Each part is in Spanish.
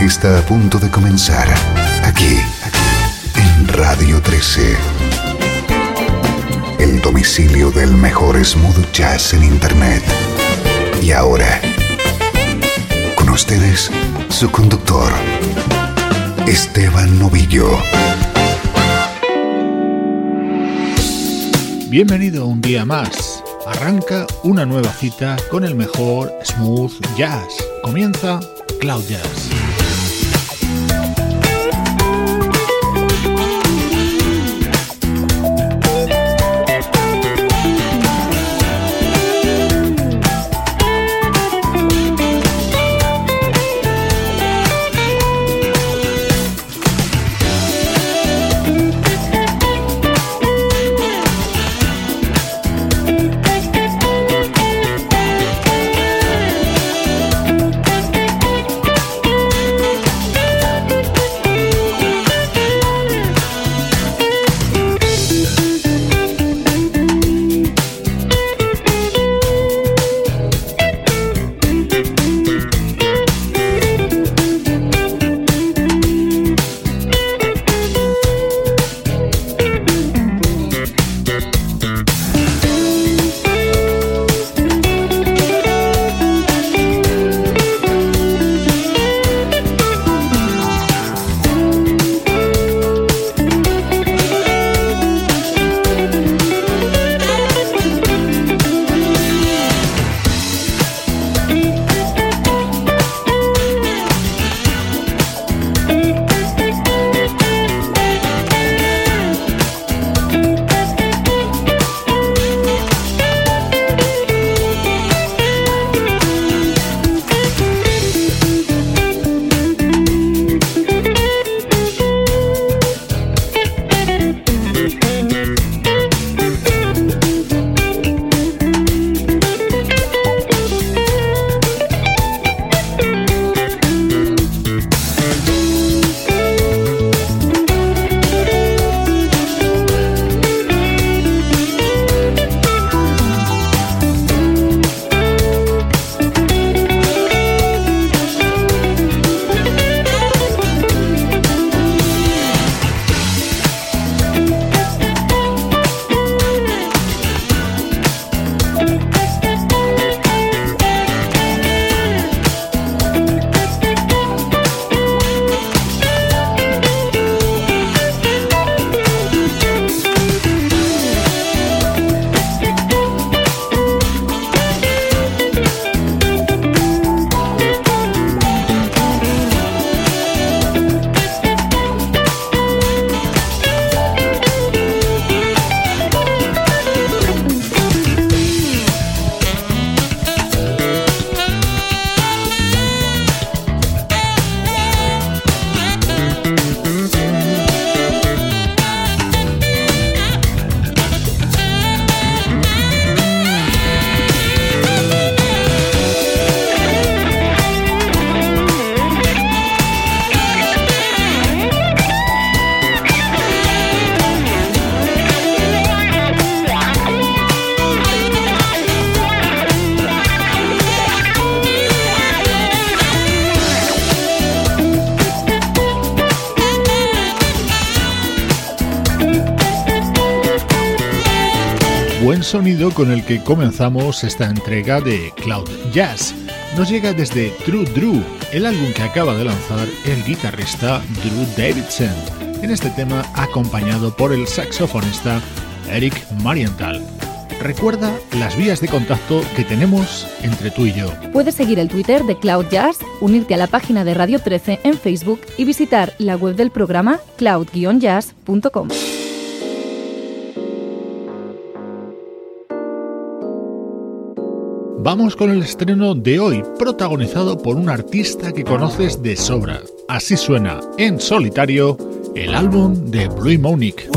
Está a punto de comenzar aquí, en Radio 13. El domicilio del mejor smooth jazz en Internet. Y ahora, con ustedes, su conductor, Esteban Novillo. Bienvenido un día más. Arranca una nueva cita con el mejor smooth jazz. Comienza Cloud Jazz. Con el que comenzamos esta entrega de Cloud Jazz. Nos llega desde True Drew, el álbum que acaba de lanzar el guitarrista Drew Davidson, en este tema acompañado por el saxofonista Eric Marienthal. Recuerda las vías de contacto que tenemos entre tú y yo. Puedes seguir el Twitter de Cloud Jazz, unirte a la página de Radio 13 en Facebook y visitar la web del programa cloud-jazz.com. Vamos con el estreno de hoy, protagonizado por un artista que conoces de sobra. Así suena en solitario el álbum de Blue Monique.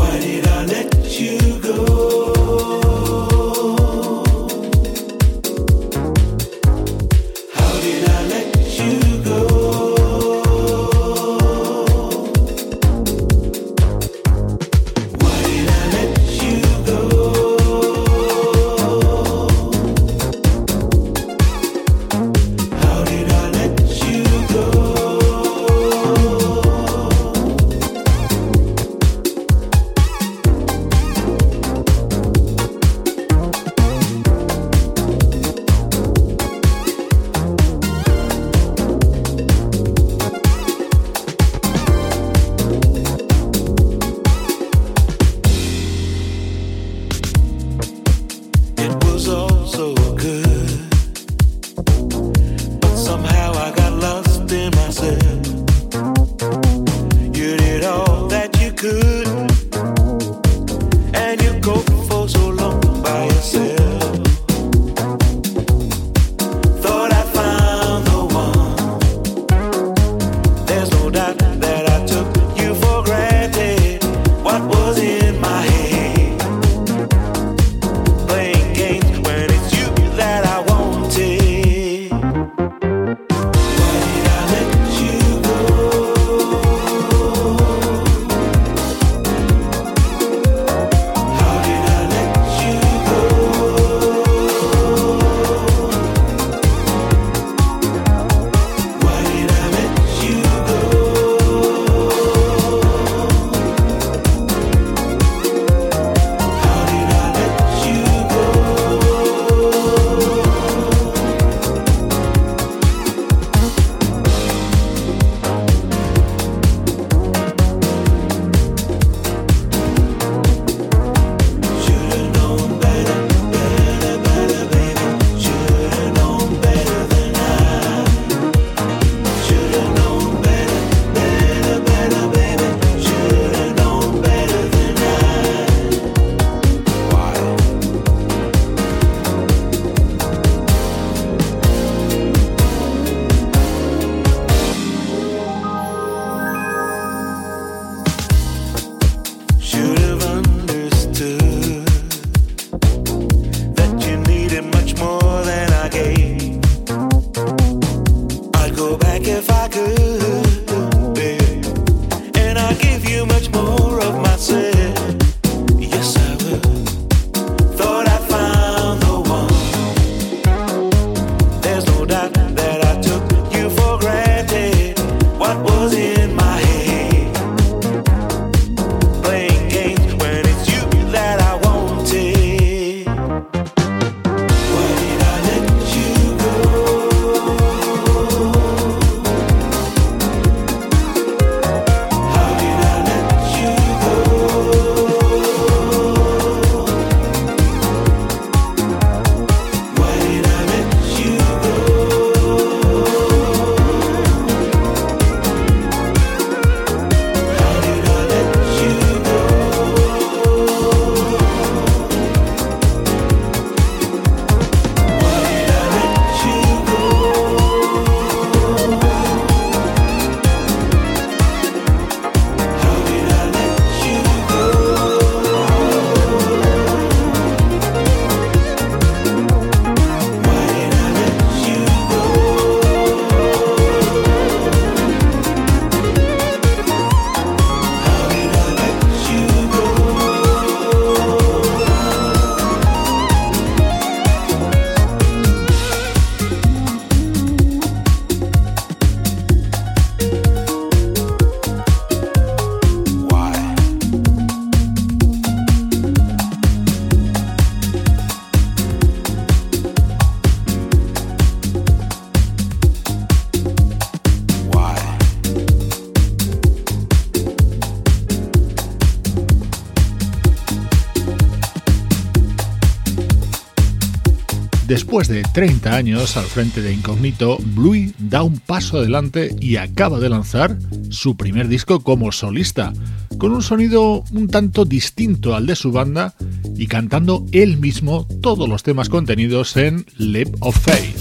Después de 30 años al frente de Incognito, Bluey da un paso adelante y acaba de lanzar su primer disco como solista, con un sonido un tanto distinto al de su banda y cantando él mismo todos los temas contenidos en Leap of Faith.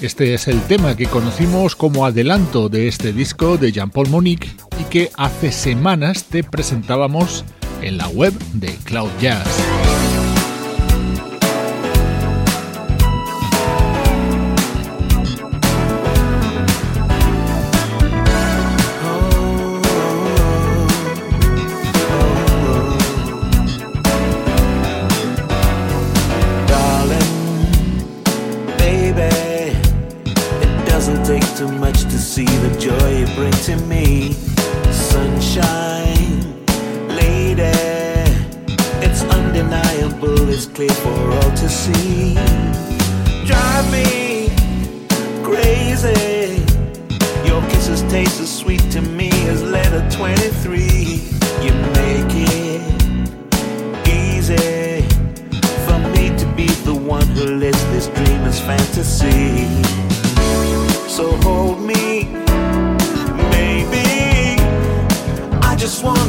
Este es el tema que conocimos como adelanto de este disco de Jean-Paul Monique y que hace semanas te presentábamos en la web de Cloud Jazz.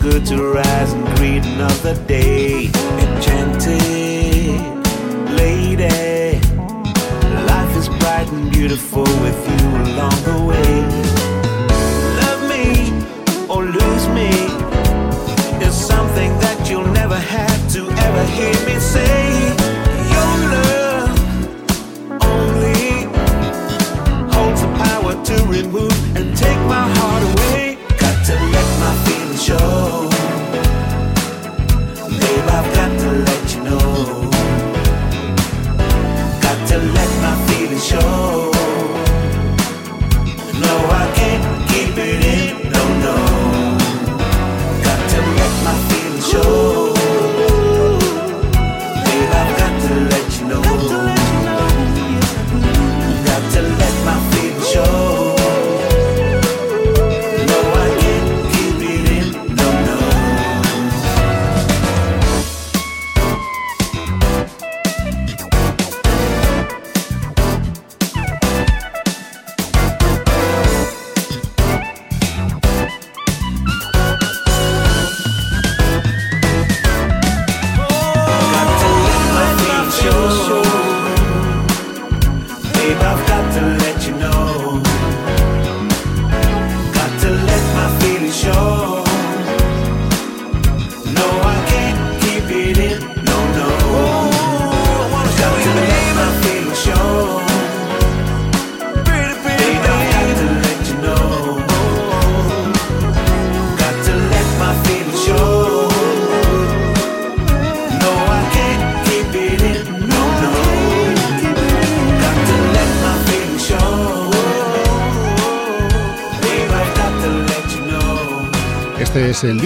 good to rise and greet another day. Enchanted lady, life is bright and beautiful with you along the way. Love me or lose me is something that you'll never have to ever hear me say. Your love only holds the power to remove and take my heart away.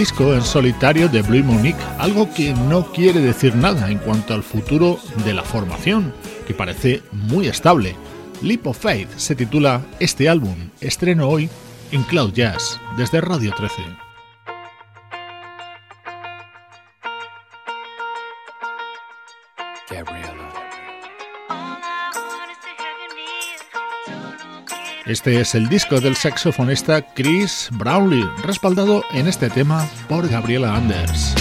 Disco en solitario de Blue Monique, algo que no quiere decir nada en cuanto al futuro de la formación, que parece muy estable. Leap of Faith se titula este álbum, estreno hoy en Cloud Jazz, desde Radio 13. Este es el disco del saxofonista Chris Brownlee, respaldado en este tema por Gabriela Anders.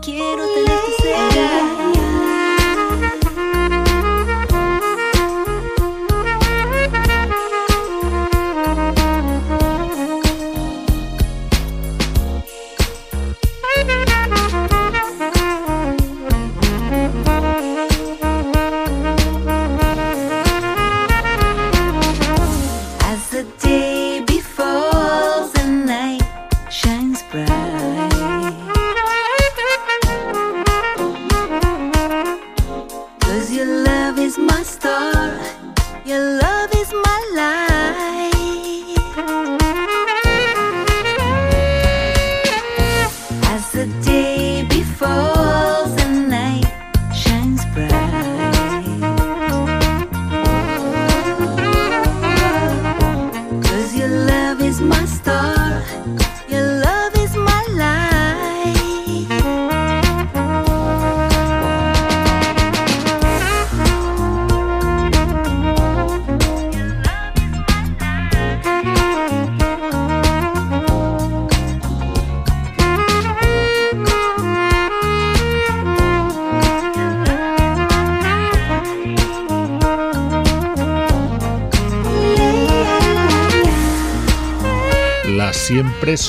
quiero tener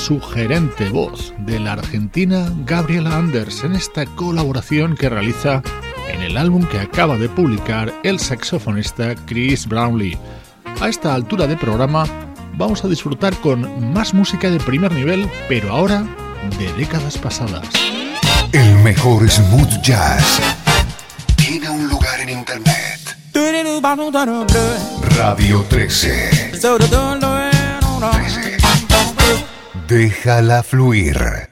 sugerente voz de la argentina Gabriela Anders en esta colaboración que realiza en el álbum que acaba de publicar el saxofonista Chris Brownlee. A esta altura de programa vamos a disfrutar con más música de primer nivel, pero ahora de décadas pasadas. El mejor smooth jazz tiene un lugar en internet. Radio 13. Déjala fluir.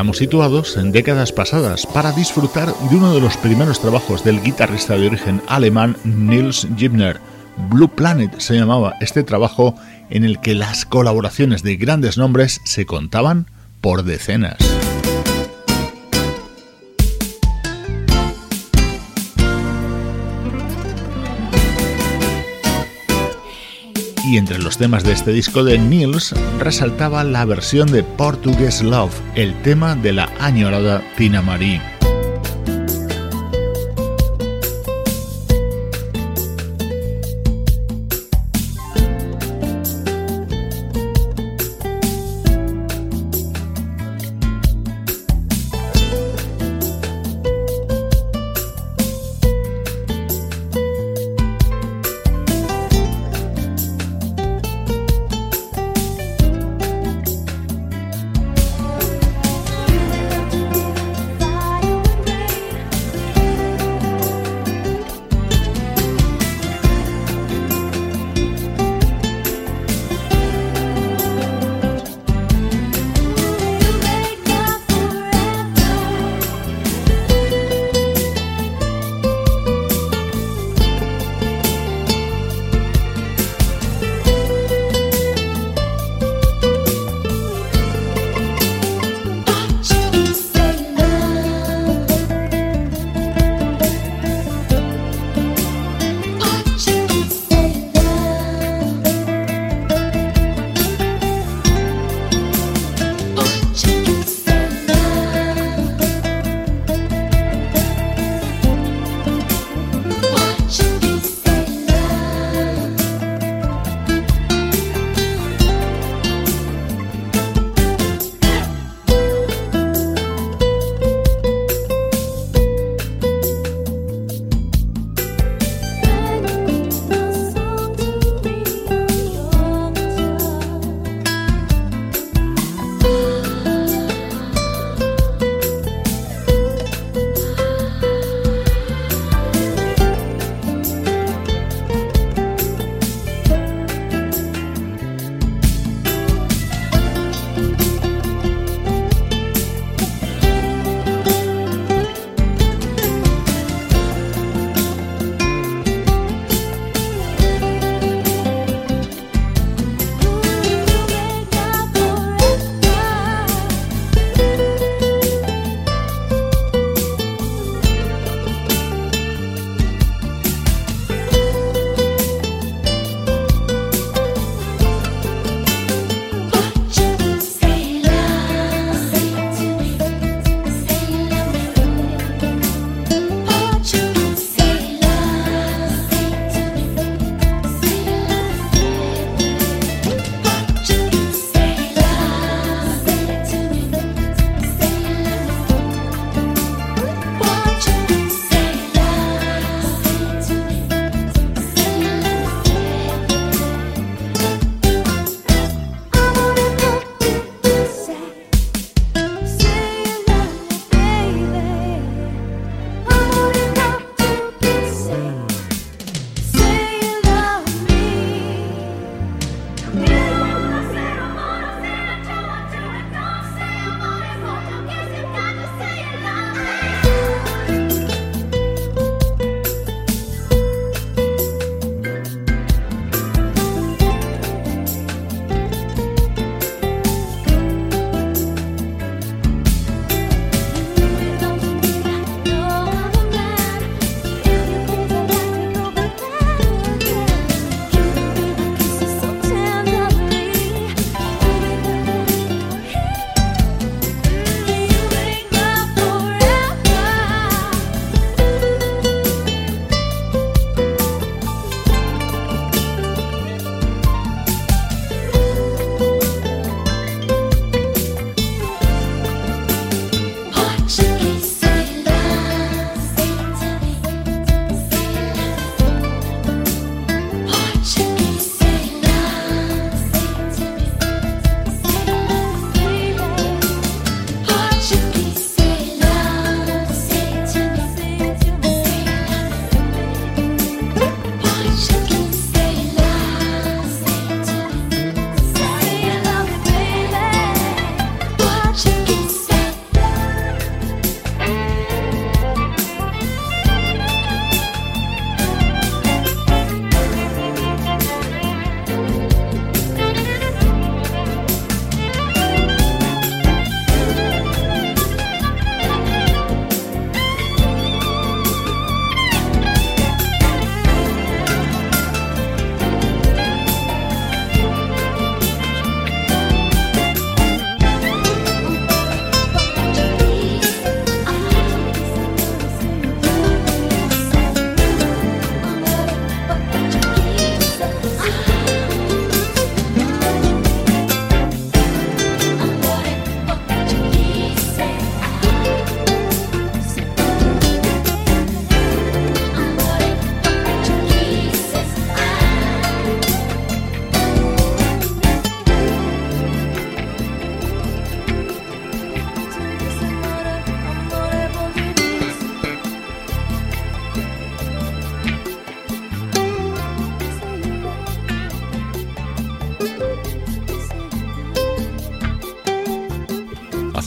Estamos situados en décadas pasadas para disfrutar de uno de los primeros trabajos del guitarrista de origen alemán Nils Gibner. Blue Planet se llamaba este trabajo en el que las colaboraciones de grandes nombres se contaban por decenas. Y entre los temas de este disco de Nils resaltaba la versión de Portuguese Love, el tema de la añorada Tina Marie.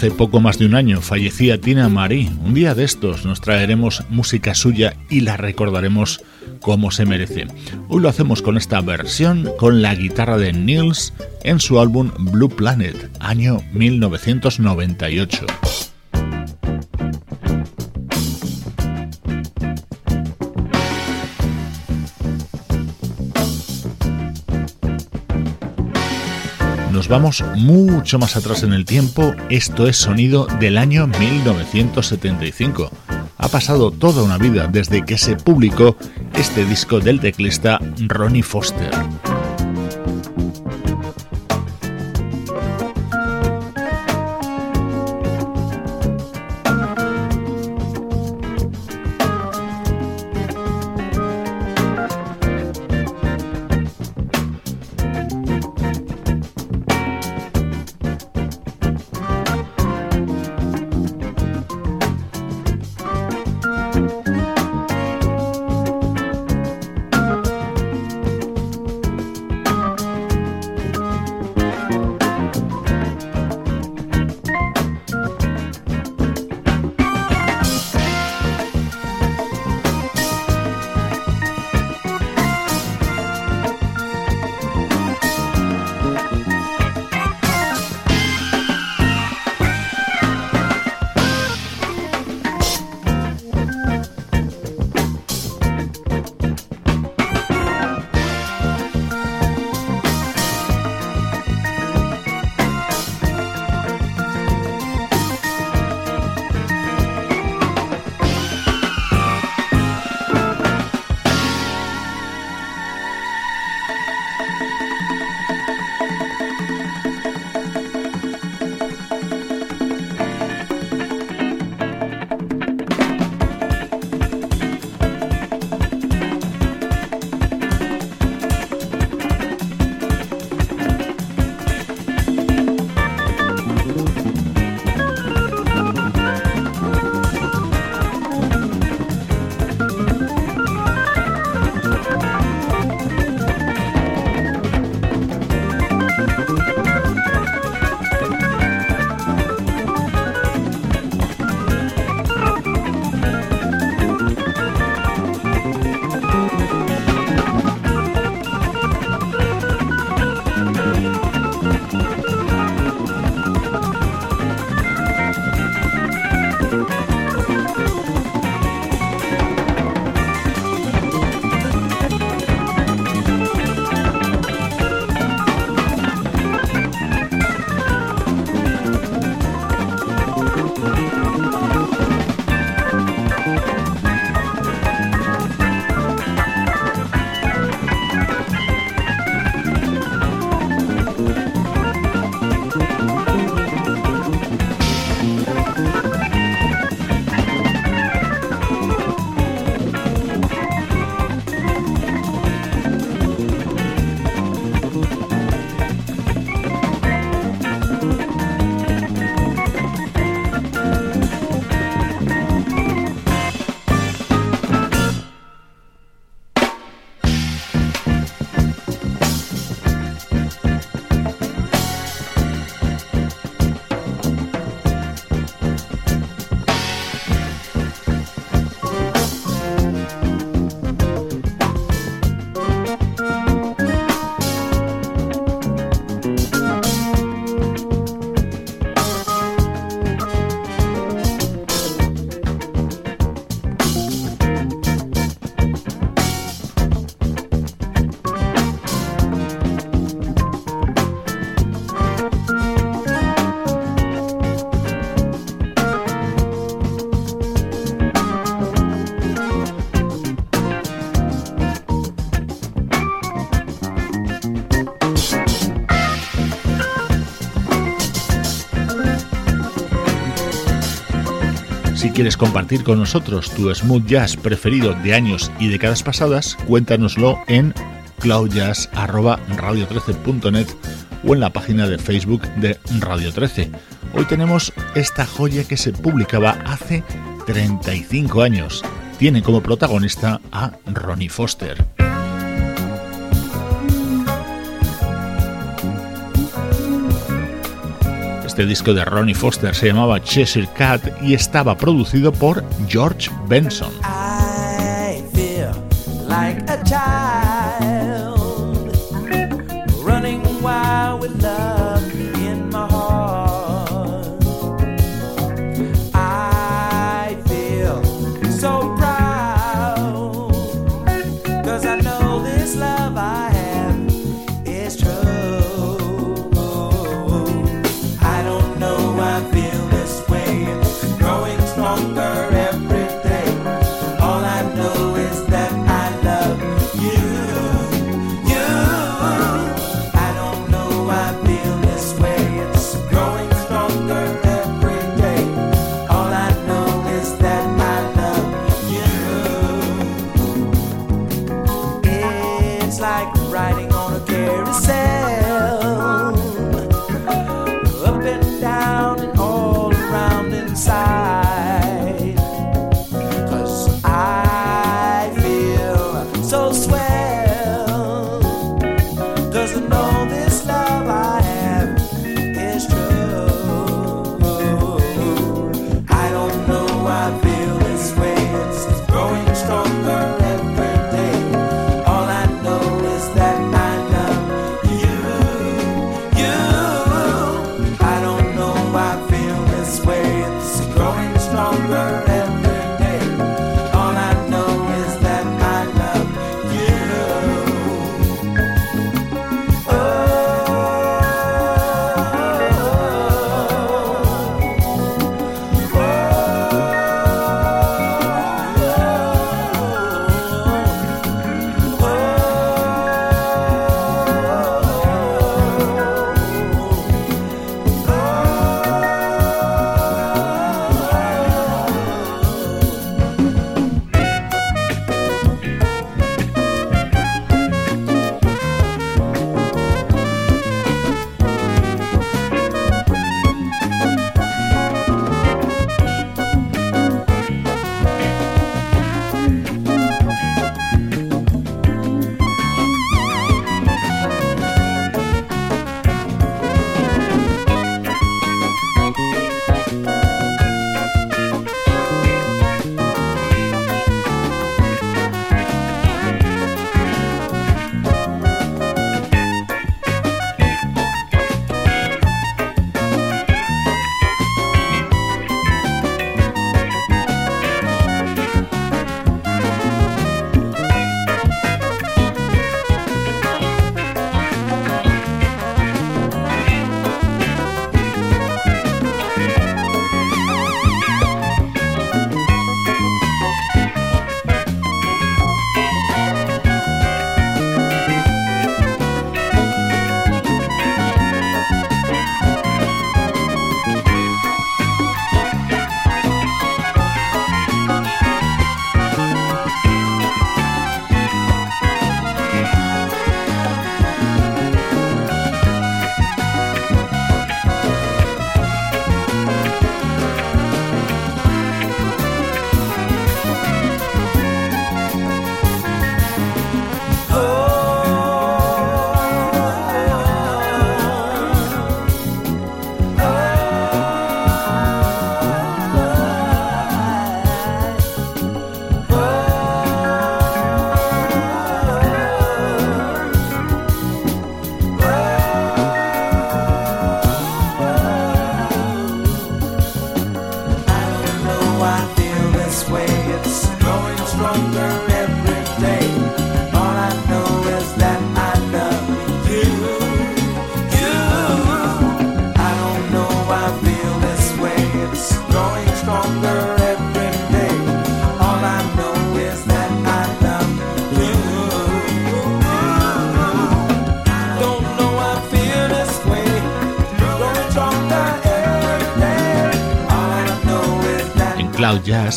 Hace poco más de un año fallecía Tina Marie. Un día de estos nos traeremos música suya y la recordaremos como se merece. Hoy lo hacemos con esta versión con la guitarra de Nils en su álbum Blue Planet, año 1998. Vamos mucho más atrás en el tiempo, esto es sonido del año 1975. Ha pasado toda una vida desde que se publicó este disco del teclista Ronnie Foster. Quieres compartir con nosotros tu smooth jazz preferido de años y décadas pasadas, cuéntanoslo en cloudjazz.radio13.net o en la página de Facebook de Radio 13. Hoy tenemos esta joya que se publicaba hace 35 años. Tiene como protagonista a Ronnie Foster. Este disco de Ronnie Foster se llamaba Cheshire Cat y estaba producido por George Benson.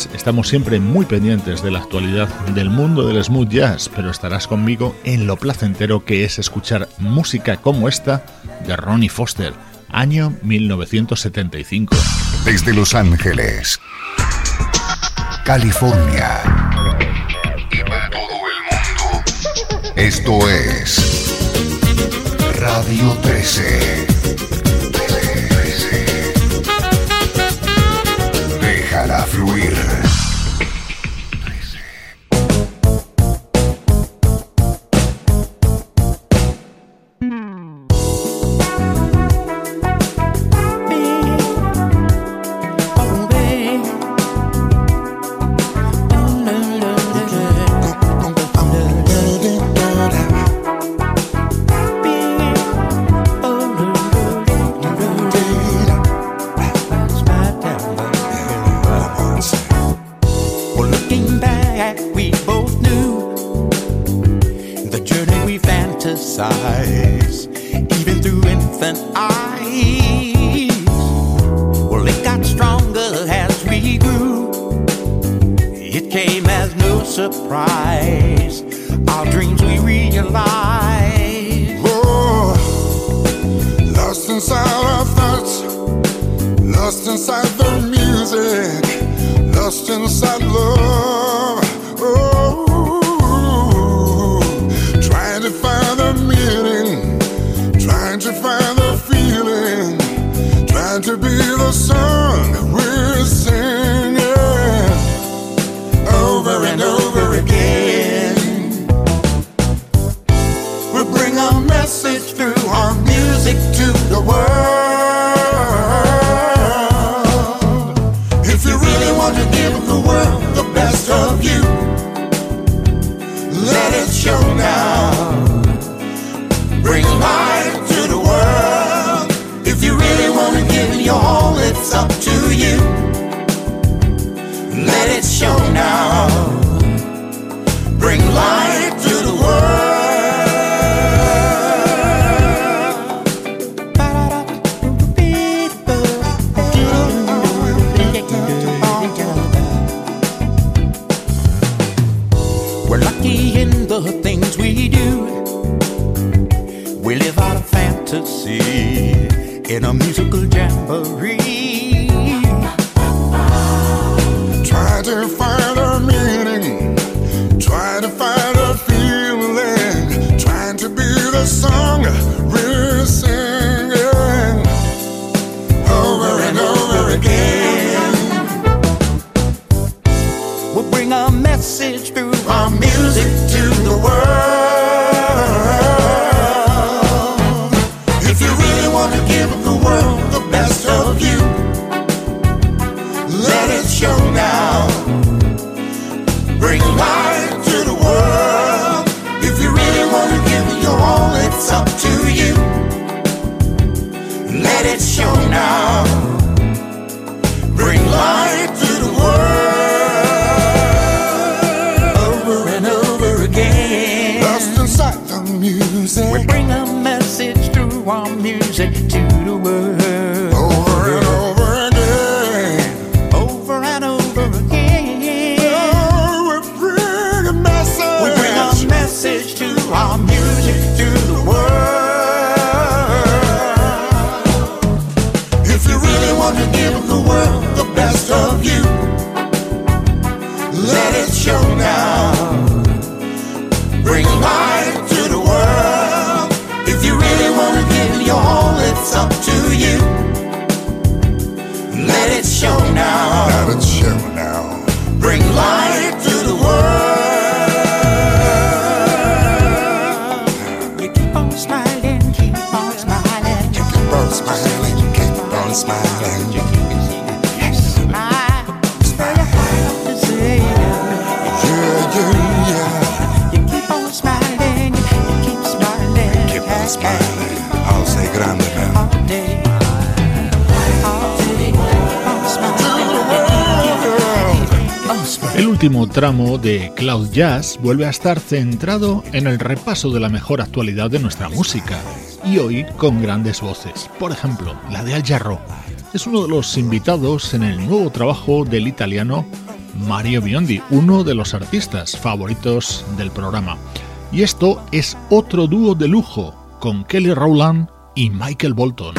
Estamos siempre muy pendientes de la actualidad del mundo del smooth jazz, pero estarás conmigo en lo placentero que es escuchar música como esta de Ronnie Foster, año 1975. Desde Los Ángeles, California y para todo el mundo, esto es Radio 13. 13. para fluir. you. Let it show now. Bring light to the world. We're lucky in the things we do. We live out fantasy in a tramo de Cloud Jazz vuelve a estar centrado en el repaso de la mejor actualidad de nuestra música, y hoy con grandes voces, por ejemplo, la de Al Jarro. Es uno de los invitados en el nuevo trabajo del italiano Mario Biondi, uno de los artistas favoritos del programa. Y esto es otro dúo de lujo, con Kelly Rowland y Michael Bolton.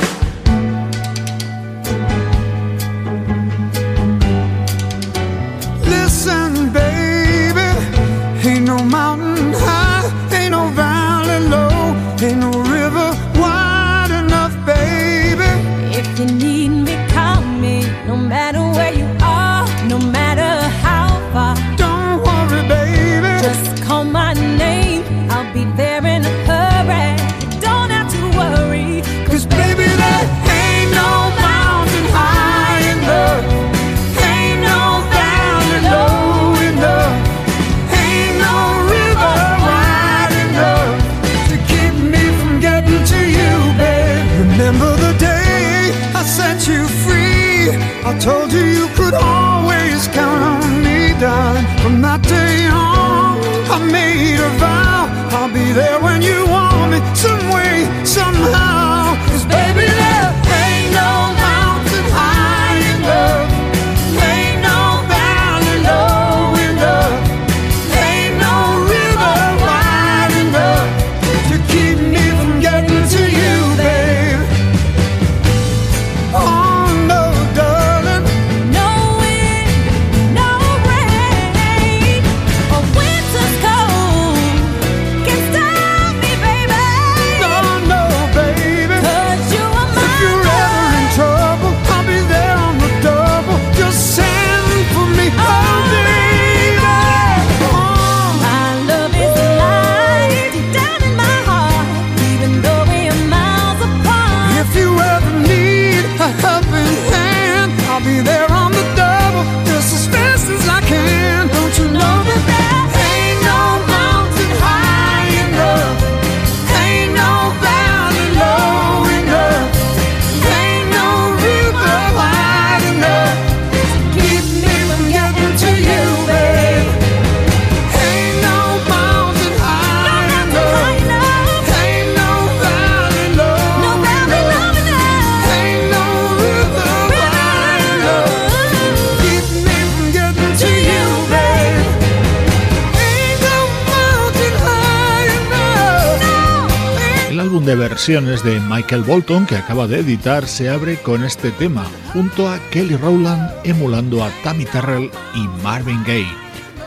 De versiones de Michael Bolton que acaba de editar se abre con este tema, junto a Kelly Rowland emulando a Tammy Terrell y Marvin Gaye.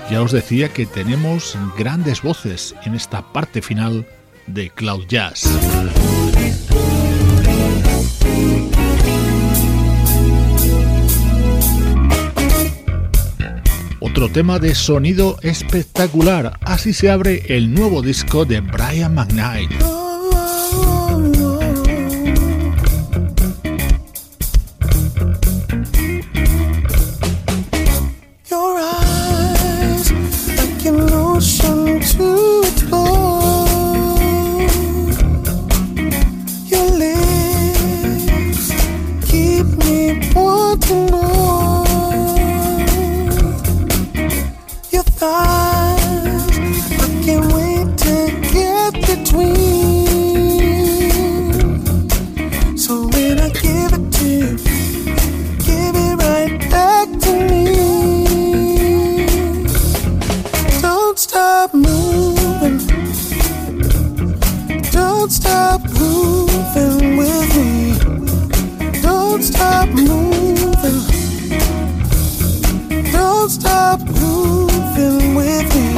Ya os decía que tenemos grandes voces en esta parte final de Cloud Jazz. Otro tema de sonido espectacular, así se abre el nuevo disco de Brian McKnight. stop moving with me.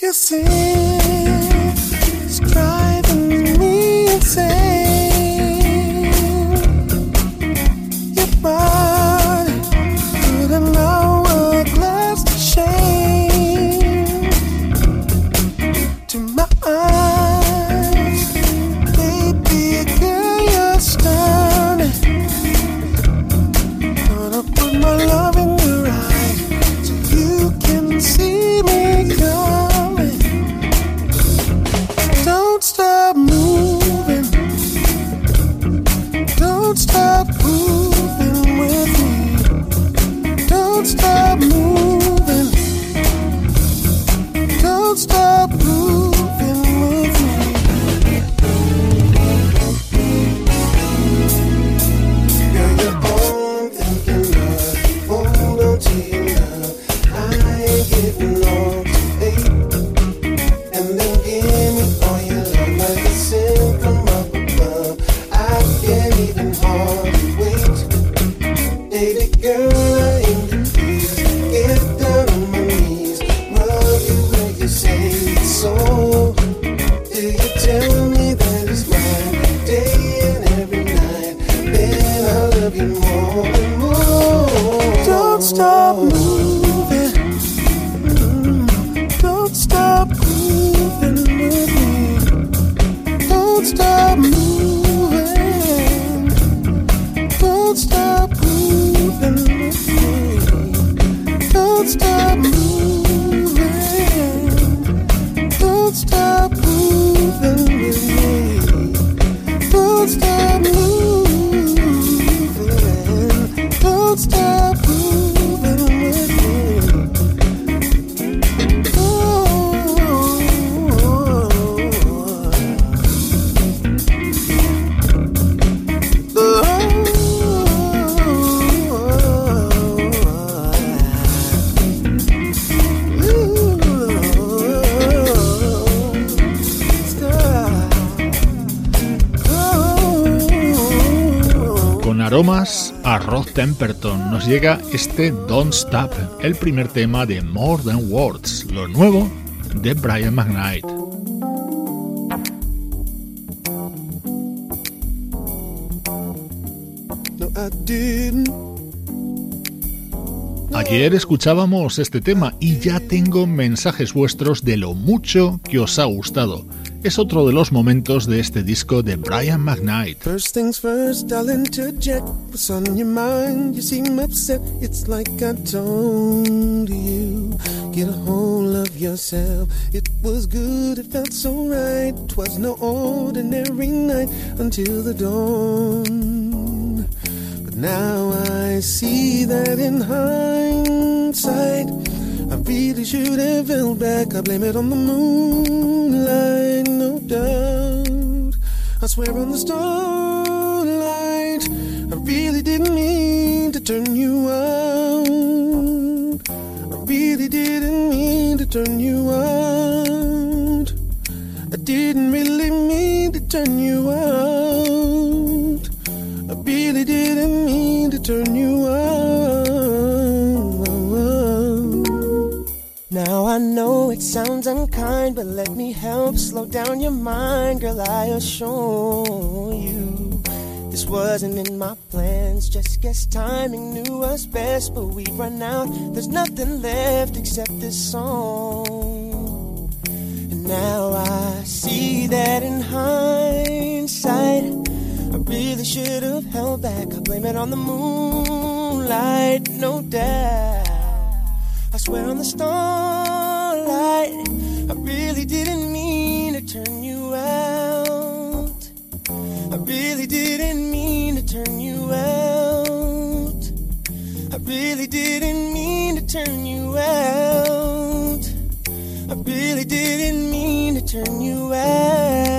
You see. Temperton. Nos llega este Don't Stop, el primer tema de More Than Words, lo nuevo de Brian McKnight. Ayer escuchábamos este tema y ya tengo mensajes vuestros de lo mucho que os ha gustado es otro de los momentos de este disco de Brian McKnight. First things first, I'll interject. What's on your mind? You seem upset. It's like I told you. Get a hold of yourself. It was good, it felt so right. Twas no ordinary night until the dawn. But now I see that in hindsight. Really should have held back. I blame it on the moonlight, no doubt. I swear on the starlight, I really didn't mean to turn you out. I really didn't mean to turn you out. I didn't really mean to turn you out. I really didn't mean to turn you out. Now I know it sounds unkind, but let me help slow down your mind, girl. I assure you. This wasn't in my plans, just guess timing knew us best, but we run out. There's nothing left except this song. And now I see that in hindsight, I really should have held back. I blame it on the moonlight, no doubt. Swear on the starlight, I really didn't mean to turn you out. I really didn't mean to turn you out. I really didn't mean to turn you out. I really didn't mean to turn you out.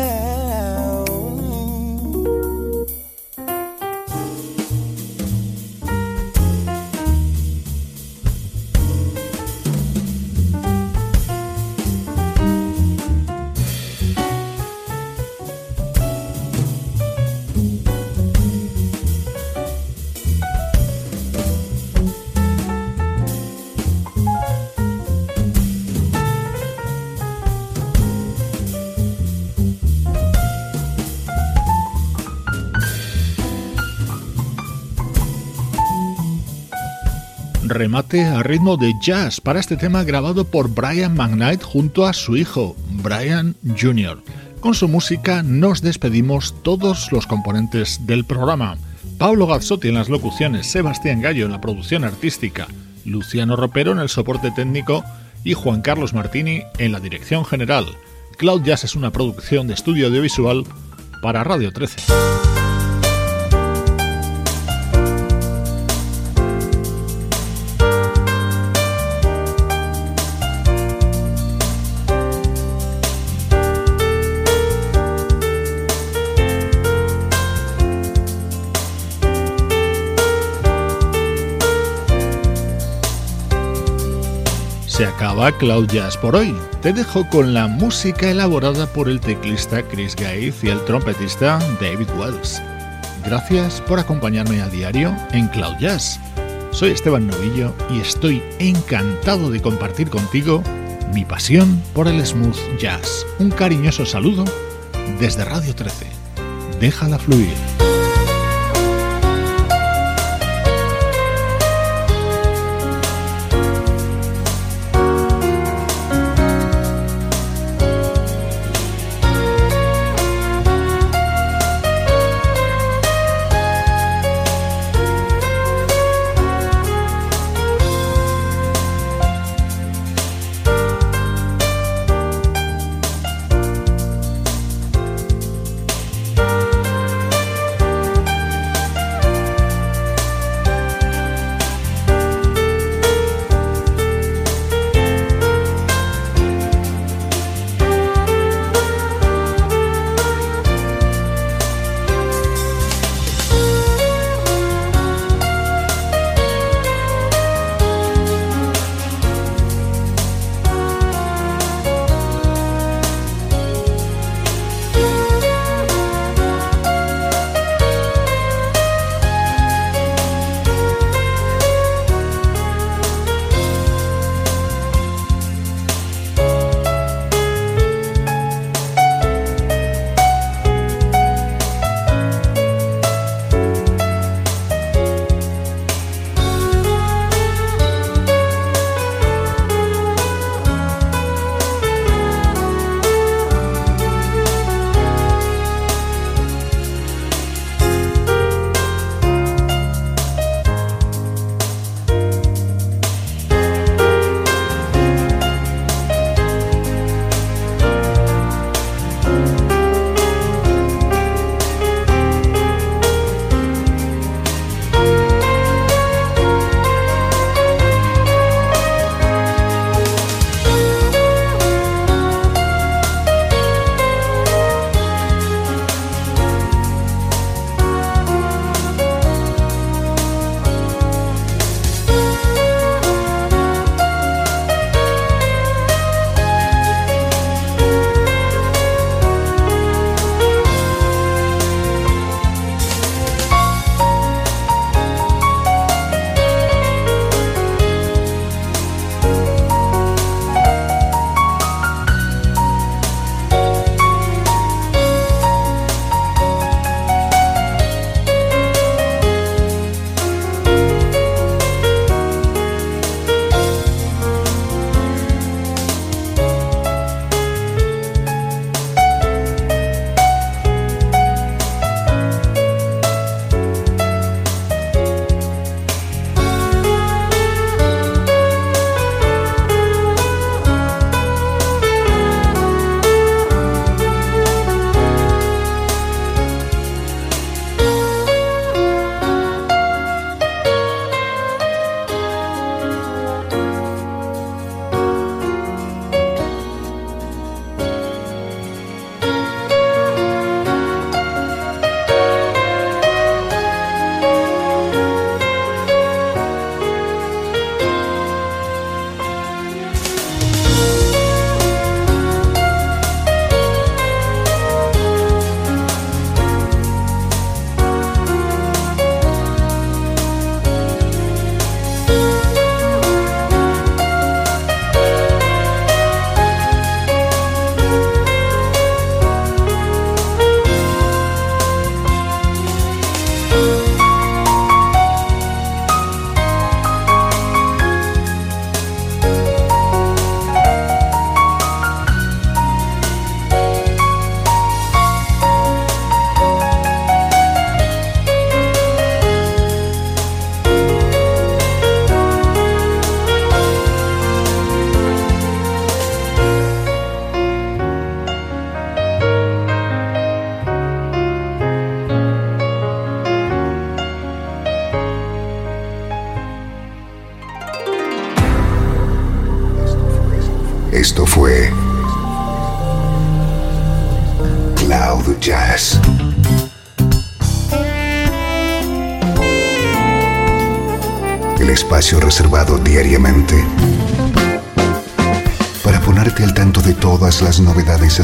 Remate a ritmo de jazz para este tema grabado por Brian McKnight junto a su hijo, Brian Jr. Con su música nos despedimos todos los componentes del programa. Pablo Gazzotti en las locuciones, Sebastián Gallo en la producción artística, Luciano Ropero en el soporte técnico y Juan Carlos Martini en la dirección general. Cloud Jazz es una producción de estudio audiovisual para Radio 13. Acaba Cloud Jazz por hoy. Te dejo con la música elaborada por el teclista Chris Gates y el trompetista David Wells. Gracias por acompañarme a diario en Cloud Jazz. Soy Esteban Novillo y estoy encantado de compartir contigo mi pasión por el smooth jazz. Un cariñoso saludo desde Radio 13. Déjala fluir.